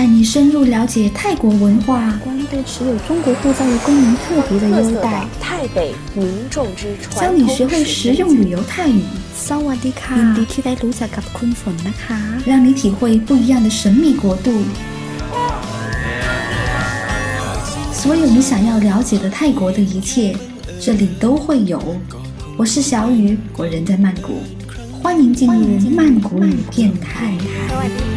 带你深入了解泰国文化。关都持有中国护照的公民特别的优待。泰北民众之窗教你学会实用旅游泰语。萨瓦迪卡。让你体会不一样的神秘国度。所有你想要了解的泰国的一切这里都会有。我是小雨我人在曼谷。欢迎进入曼谷旅店看一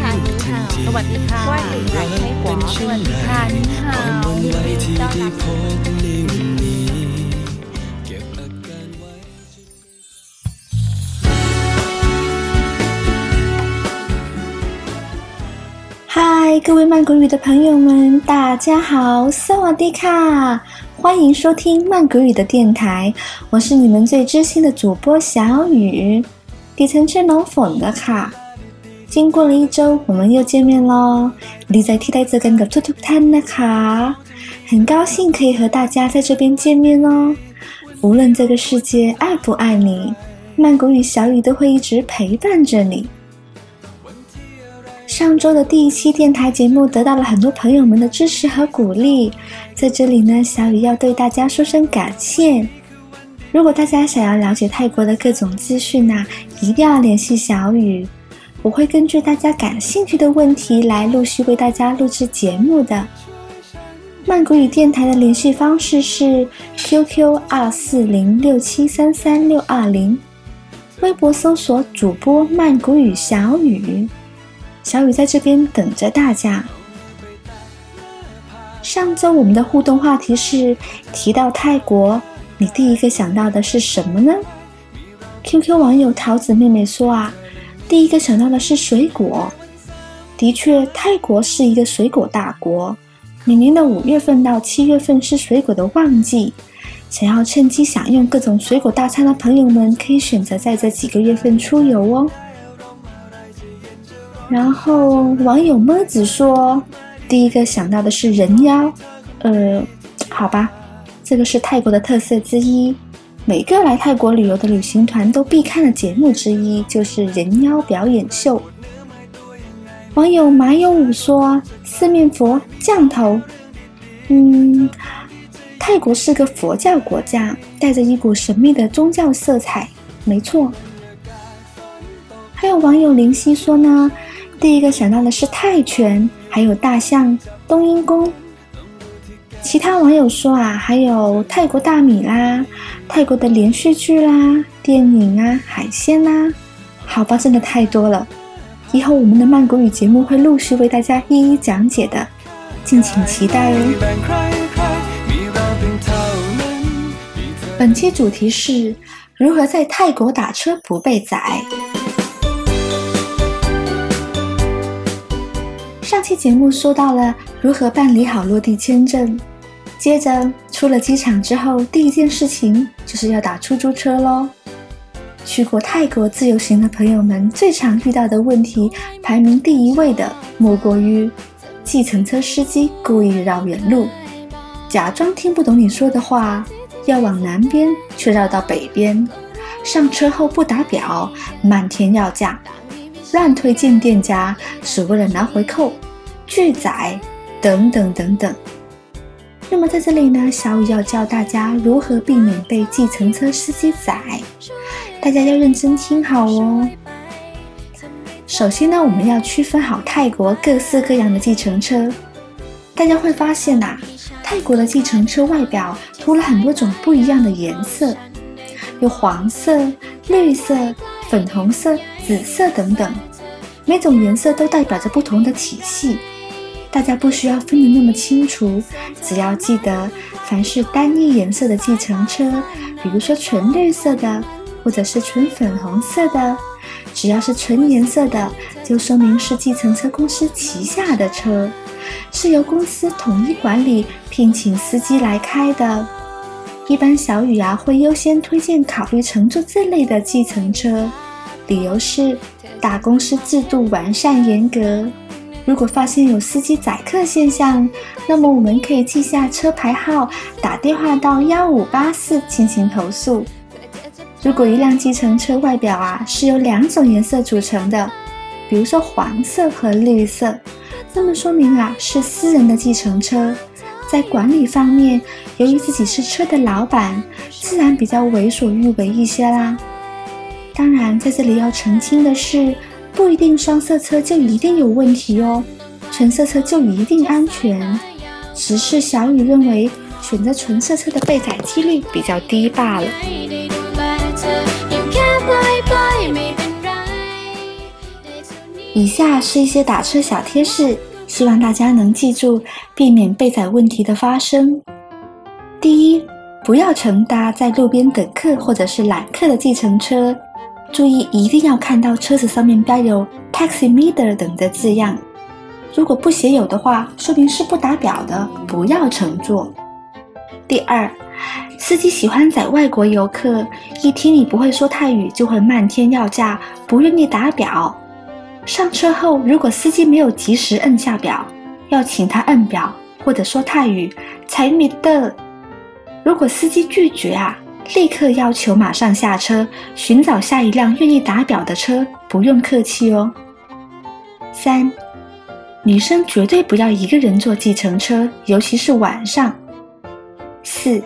看สวัสดีค่ะ你好สวัสดีค่ะว่าอยู่ไหนให้หัวสวัสดีค่ะ你好ยินดีต้อนรับ嗨，各位曼谷语的朋友们，大家好，萨瓦迪卡，欢迎收听曼谷语的电台，我是你们最知心的主播小雨，底层圈龙粉的卡。 经过了一周，我们又见面喽。你在替代这跟个兔兔摊的卡，很高兴可以和大家在这边见面哦。无论这个世界爱不爱你，曼谷与小雨都会一直陪伴着你。上周的第一期电台节目得到了很多朋友们的支持和鼓励，在这里呢，小雨要对大家说声感谢。如果大家想要了解泰国的各种资讯呢，一定要联系小雨，我会根据大家感兴趣的问题来陆续为大家录制节目的。曼谷语电台的联系方式是 QQ 二四零六七三三六二零，微博搜索主播曼谷语小雨。小雨在这边等着大家。上周我们的互动话题是提到泰国，你第一个想到的是什么呢？QQ 网友桃子妹妹说啊，第一个想到的是水果。的确，泰国是一个水果大国，每年的五月份到七月份是水果的旺季。想要趁机享用各种水果大餐的朋友们，可以选择在这几个月份出游哦。然后网友么子说，第一个想到的是人妖，呃，好吧，这个是泰国的特色之一，每个来泰国旅游的旅行团都必看的节目之一就是人妖表演秀。网友马有武说，四面佛降头，嗯，泰国是个佛教国家，带着一股神秘的宗教色彩，没错。还有网友林夕说呢。第一个想到的是泰拳，还有大象、冬阴功。其他网友说啊，还有泰国大米啦，泰国的连续剧啦、电影啊、海鲜啦。好吧，真的太多了。以后我们的曼谷语节目会陆续为大家一一讲解的，敬请期待哦。本期主题是如何在泰国打车不被宰。上期节目说到了如何办理好落地签证，接着出了机场之后，第一件事情就是要打出租车喽。去过泰国自由行的朋友们最常遇到的问题，排名第一位的莫过于计程车司机故意绕远路，假装听不懂你说的话，要往南边却绕到北边，上车后不打表，漫天要价。乱推荐店家只为了拿回扣、拒载等等等等。那么在这里呢，小雨要教大家如何避免被计程车司机宰，大家要认真听好哦。首先呢，我们要区分好泰国各式各样的计程车。大家会发现呐，泰国的计程车外表涂了很多种不一样的颜色，有黄色、绿色。粉红色、紫色等等，每种颜色都代表着不同的体系，大家不需要分得那么清楚，只要记得，凡是单一颜色的计程车，比如说纯绿色的，或者是纯粉红色的，只要是纯颜色的，就说明是计程车公司旗下的车，是由公司统一管理、聘请司机来开的。一般小雨啊会优先推荐考虑乘坐这类的计程车。理由是大公司制度完善严格，如果发现有司机宰客现象，那么我们可以记下车牌号，打电话到幺五八四进行投诉。如果一辆计程车外表啊是由两种颜色组成的，比如说黄色和绿色，那么说明啊，是私人的计程车，在管理方面，由于自己是车的老板，自然比较为所欲为一些啦。当然，在这里要澄清的是，不一定双色车就一定有问题哦，纯色车就一定安全，只是小雨认为选择纯色车的被宰几率比较低罢了。以下是一些打车小贴士，希望大家能记住，避免被宰问题的发生。第一，不要乘搭在路边等客或者是揽客的计程车。注意，一定要看到车子上面标有 “taxi meter” 等的字样。如果不写有的话，说明是不打表的，不要乘坐。第二，司机喜欢载外国游客，一听你不会说泰语，就会漫天要价，不愿意打表。上车后，如果司机没有及时摁下表，要请他摁表或者说泰语才米的。如果司机拒绝啊。立刻要求马上下车，寻找下一辆愿意打表的车，不用客气哦。三，女生绝对不要一个人坐计程车，尤其是晚上。四，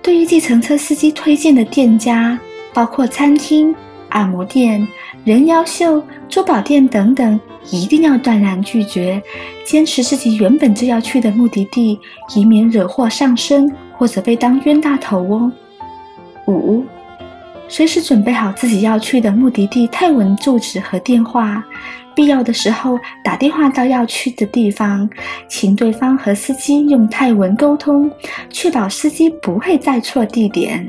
对于计程车司机推荐的店家，包括餐厅、按摩店、人妖秀、珠宝店等等，一定要断然拒绝，坚持自己原本就要去的目的地，以免惹祸上身或者被当冤大头哦。五，随时准备好自己要去的目的地泰文住址和电话，必要的时候打电话到要去的地方，请对方和司机用泰文沟通，确保司机不会再错地点。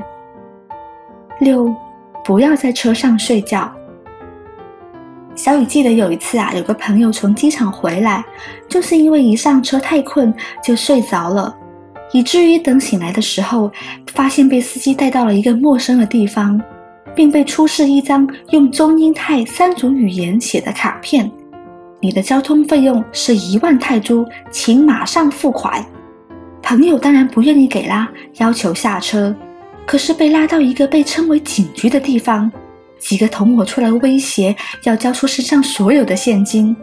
六，不要在车上睡觉。小雨记得有一次啊，有个朋友从机场回来，就是因为一上车太困就睡着了。以至于等醒来的时候，发现被司机带到了一个陌生的地方，并被出示一张用中英泰三种语言写的卡片。你的交通费用是一万泰铢，请马上付款。朋友当然不愿意给啦，要求下车。可是被拉到一个被称为警局的地方，几个同伙出来威胁要交出身上所有的现金。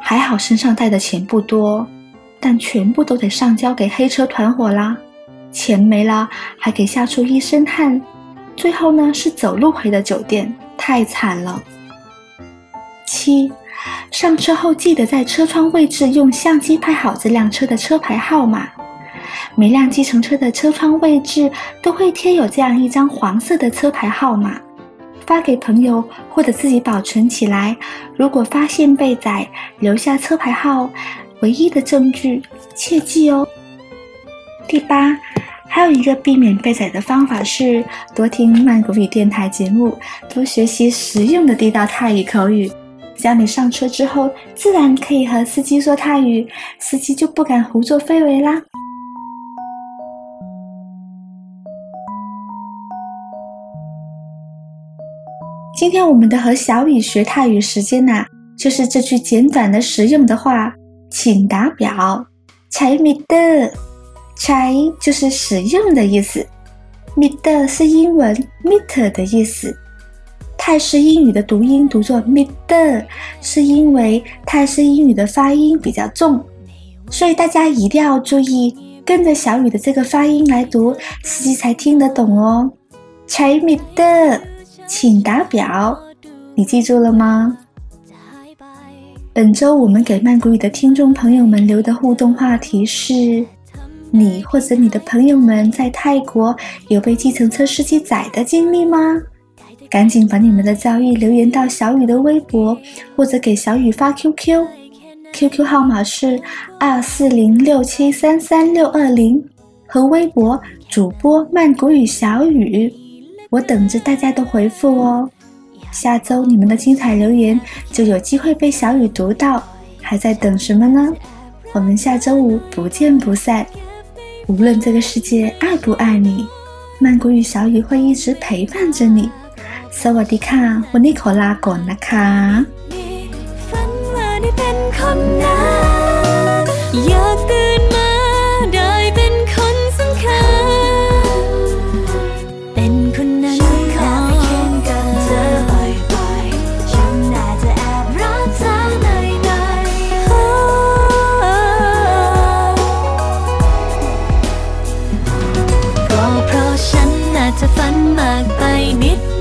还好身上带的钱不多。但全部都得上交给黑车团伙啦，钱没了还给吓出一身汗，最后呢是走路回的酒店，太惨了。七，上车后记得在车窗位置用相机拍好这辆车的车牌号码，每辆计程车的车窗位置都会贴有这样一张黄色的车牌号码，发给朋友或者自己保存起来，如果发现被宰，留下车牌号。唯一的证据，切记哦。第八，还有一个避免被宰的方法是多听曼谷语电台节目，多学习实用的地道泰语口语。只要你上车之后，自然可以和司机说泰语，司机就不敢胡作非为啦。今天我们的和小雨学泰语时间呐，就是这句简短的实用的话。请打表，柴米的，柴就是使用的意思，米的是英文 meter 的意思。泰式英语的读音读作米的，是因为泰式英语的发音比较重，所以大家一定要注意跟着小雨的这个发音来读，司机才听得懂哦。柴米的，请打表，你记住了吗？本周我们给曼谷语的听众朋友们留的互动话题是：你或者你的朋友们在泰国有被计程车司机宰的经历吗？赶紧把你们的遭遇留言到小雨的微博，或者给小雨发 QQ，QQ 号码是二四零六七三三六二零，和微博主播曼谷语小雨，我等着大家的回复哦。下周你们的精彩留言就有机会被小雨读到，还在等什么呢？我们下周五不见不散。无论这个世界爱不爱你，曼谷与小雨会一直陪伴着你。สวัสดีค่ะวันนี้ขอลาก่อนนะคะ ะ。 จะฝันมากไปนิด